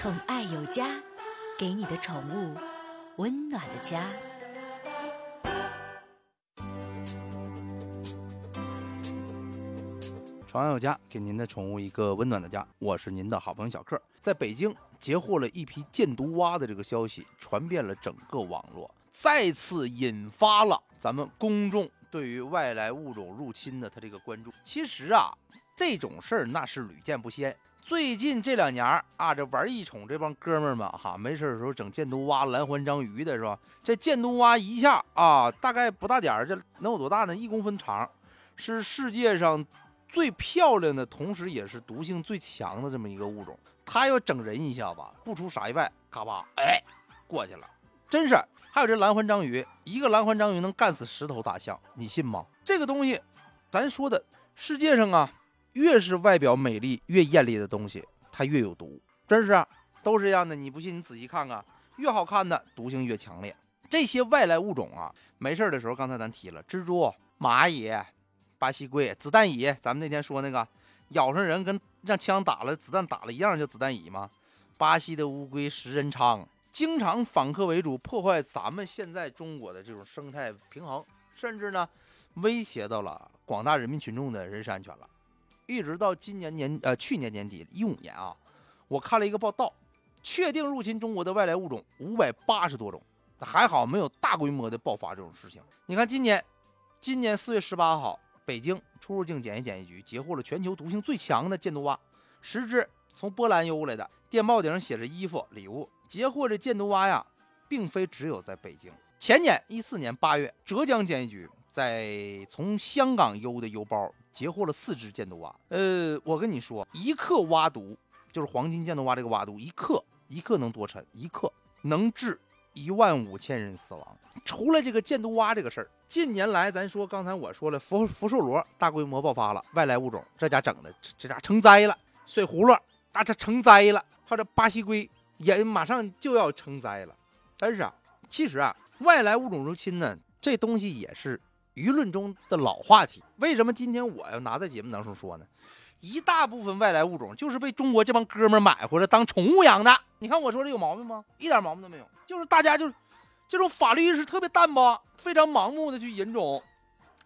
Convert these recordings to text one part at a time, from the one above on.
宠爱有家，给你的宠物温暖的家。宠爱有家，给您的宠物一个温暖的家。我是您的好朋友小克，在北京截获了一批箭毒蛙的这个消息，传遍了整个网络，再次引发了咱们公众对于外来物种入侵的他这个关注。其实啊，这种事儿那是屡见不鲜。最近这两年啊，这玩异宠这帮哥们儿们哈，没事的时候整箭毒蛙、蓝环章鱼的是吧？这箭毒蛙一下啊，大概不大点儿，这能有多大呢？一公分长，是世界上最漂亮的，同时也是毒性最强的这么一个物种。它要整人一下子，不出啥意外，嘎巴，哎，过去了，真是。还有这蓝环章鱼，一个蓝环章鱼能干死十头大象，你信吗？这个东西，咱说的世界上啊。越是外表美丽、越艳丽的东西，它越有毒，真是啊，都是这样的。你不信，你仔细看看，越好看的毒性越强烈。这些外来物种啊，没事的时候，刚才咱提了，蜘蛛、蚂蚁、巴西龟、子弹蚁，咱们那天说那个咬上人跟让枪打了、子弹打了一样，叫子弹蚁吗？巴西的乌龟食人鲳，经常反客为主，破坏咱们现在中国的这种生态平衡，甚至呢，威胁到了广大人民群众的人身安全了。一直到今年年呃去年年底一五年啊，我看了一个报道，确定入侵中国的外来物种五百八十多种，还好没有大规模的爆发这种事情。你看今年，今年四月十八号，北京出入境检疫检疫局截获了全球毒性最强的箭毒蛙十只，从波兰邮过来的，电报顶上写着衣服礼物。截获这箭毒蛙呀，并非只有在北京。前年一四年八月，浙江检疫局在从香港邮的邮包。截获了四只箭毒蛙，呃，我跟你说，一克蛙毒就是黄金箭毒蛙这个蛙毒，一克一克能多沉？一克能致一万五千人死亡。除了这个箭毒蛙这个事儿，近年来咱说，刚才我说了，福福寿螺大规模爆发了，外来物种，这家整的这家成灾了。水葫芦啊，这成灾了。还有这巴西龟也马上就要成灾了。但是啊，其实啊，外来物种入侵呢，这东西也是。舆论中的老话题，为什么今天我要拿在节目当中说呢？一大部分外来物种就是被中国这帮哥们买回来当宠物养的。你看我说这有毛病吗？一点毛病都没有，就是大家就是这种法律意识特别淡薄，非常盲目的去引种。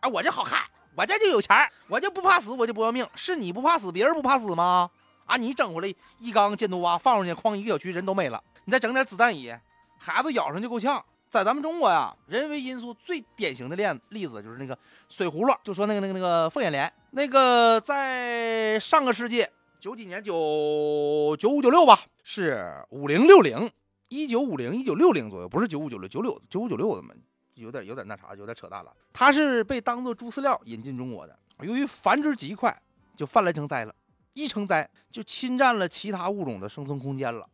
啊，我这好看，我这就有钱，我就不怕死，我就不要命。是你不怕死，别人不怕死吗？啊，你整回来一缸箭毒蛙放出去，哐一个小区人都没了。你再整点子弹蚁，孩子咬上就够呛。在咱们中国呀，人为因素最典型的例例子就是那个水葫芦，就说那个那个那个凤眼莲，那个在上个世纪九几年九九五九六吧，是五零六零，一九五零一九六零左右，不是九五九六九六九五九六的嘛，有点有点那啥，有点扯淡了。它是被当做猪饲料引进中国的，由于繁殖极快，就泛滥成灾了，一成灾就侵占了其他物种的生存空间了。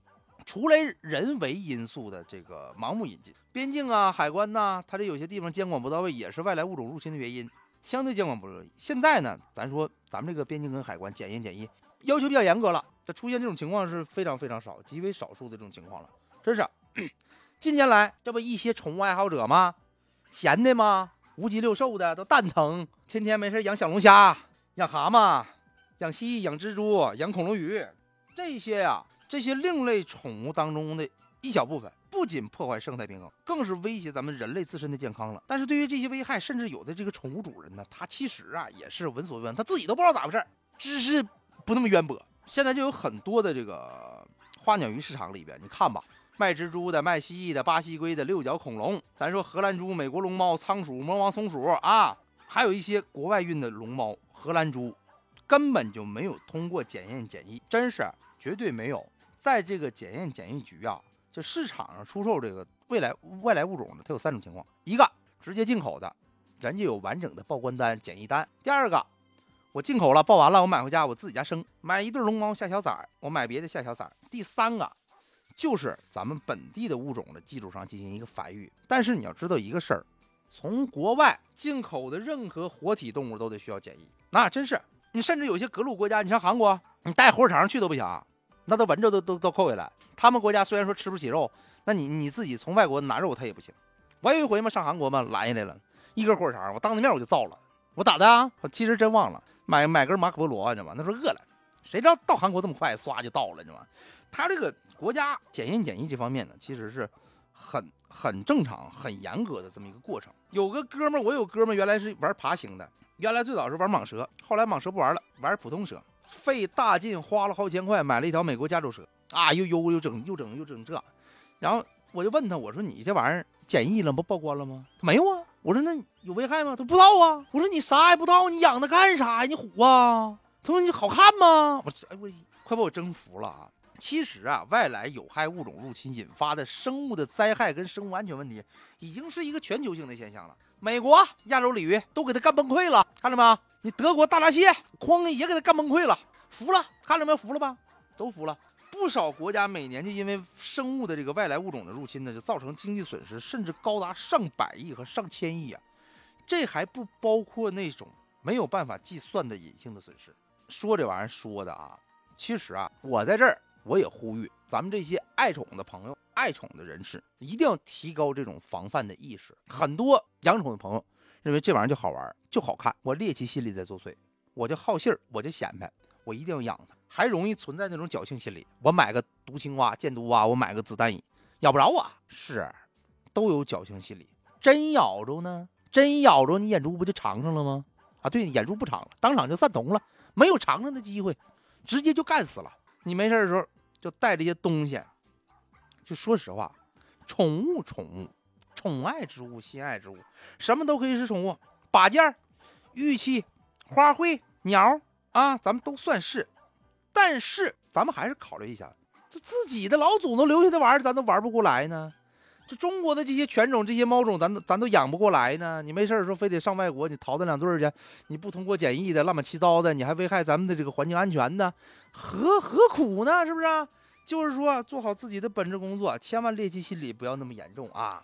除了人为因素的这个盲目引进，边境啊、海关呐，它这有些地方监管不到位，也是外来物种入侵的原因。相对监管不到位。现在呢，咱说咱们这个边境跟海关检验检疫要求比较严格了，它出现这种情况是非常非常少，极为少数的这种情况了。真是，近年来这不一些宠物爱好者吗？闲的吗？五脊六兽的都蛋疼，天天没事养小龙虾、养蛤蟆、养蜥蜴、养蜘蛛、养恐龙鱼，这些呀。这些另类宠物当中的一小部分，不仅破坏生态平衡，更是威胁咱们人类自身的健康了。但是对于这些危害，甚至有的这个宠物主人呢，他其实啊也是闻所未闻，他自己都不知道咋回事知识不那么渊博。现在就有很多的这个花鸟鱼市场里边，你看吧，卖蜘蛛的、卖蜥蜴的、巴西龟的、六角恐龙，咱说荷兰猪、美国龙猫、仓鼠、魔王松鼠啊，还有一些国外运的龙猫、荷兰猪，根本就没有通过检验检疫，真是绝对没有。在这个检验检疫局啊，就市场上出售这个未来外来物种呢，它有三种情况：一个直接进口的，人家有完整的报关单、检疫单；第二个，我进口了，报完了，我买回家我自己家生，买一对龙猫下小崽儿，我买别的下小崽儿；第三个，就是咱们本地的物种的基础上进行一个繁育。但是你要知道一个事儿，从国外进口的任何活体动物都得需要检疫，那真是你甚至有些格鲁国家，你像韩国，你带火腿肠去都不行。那都闻着都都都扣下来。他们国家虽然说吃不起肉，那你你自己从外国拿肉他也不行。我有一回嘛上韩国嘛拦下来了，一根火肠，我当着面我就造了。我咋的啊？我其实真忘了买买根马可波罗，你知道吗？那时候饿了，谁知道到韩国这么快，唰就到了，你知道吗？他这个国家检验检疫这方面呢，其实是很很正常、很严格的这么一个过程。有个哥们儿，我有哥们儿原来是玩爬行的，原来最早是玩蟒蛇，后来蟒蛇不玩了，玩普通蛇，费大劲花了好几千块买了一条美国加州蛇啊，又又又整又整又整这，然后我就问他，我说你这玩意儿检疫了不报关了吗？他没有啊。我说那有危害吗？他不知道啊。我说你啥也不知道，你养它干啥呀？你虎啊？他说你好看吗？我哎我快把我征服了啊！其实啊，外来有害物种入侵引发的生物的灾害跟生物安全问题，已经是一个全球性的现象了。美国亚洲鲤鱼都给它干崩溃了，看着没？你德国大闸蟹哐也给它干崩溃了，服了，看着没？服了吧？都服了。不少国家每年就因为生物的这个外来物种的入侵呢，就造成经济损失，甚至高达上百亿和上千亿啊！这还不包括那种没有办法计算的隐性的损失。说这玩意儿说的啊，其实啊，我在这儿我也呼吁咱们这些爱宠的朋友、爱宠的人士，一定要提高这种防范的意识。很多养宠的朋友认为这玩意儿就好玩、就好看，我猎奇心理在作祟，我就好信儿，我就显摆，我一定要养它，还容易存在那种侥幸心理。我买个毒青蛙、箭毒蛙，我买个子弹蚁，咬不着我，是都有侥幸心理。真咬着呢，真咬着你眼珠不就长上了吗？啊，对，眼珠不长了，当场就散瞳了。没有尝尝的机会，直接就干死了。你没事的时候就带这些东西。就说实话，宠物，宠物，宠爱之物，心爱之物，什么都可以是宠物。把件儿、玉器、花卉、鸟啊，咱们都算是。但是咱们还是考虑一下，这自己的老祖宗留下的玩意儿，咱都玩不过来呢。这中国的这些犬种、这些猫种，咱都咱都养不过来呢。你没事的时候非得上外国，你淘那两对儿去，你不通过检疫的，乱七糟的，你还危害咱们的这个环境安全呢，何何苦呢？是不是？就是说，做好自己的本职工作，千万猎奇心理不要那么严重啊。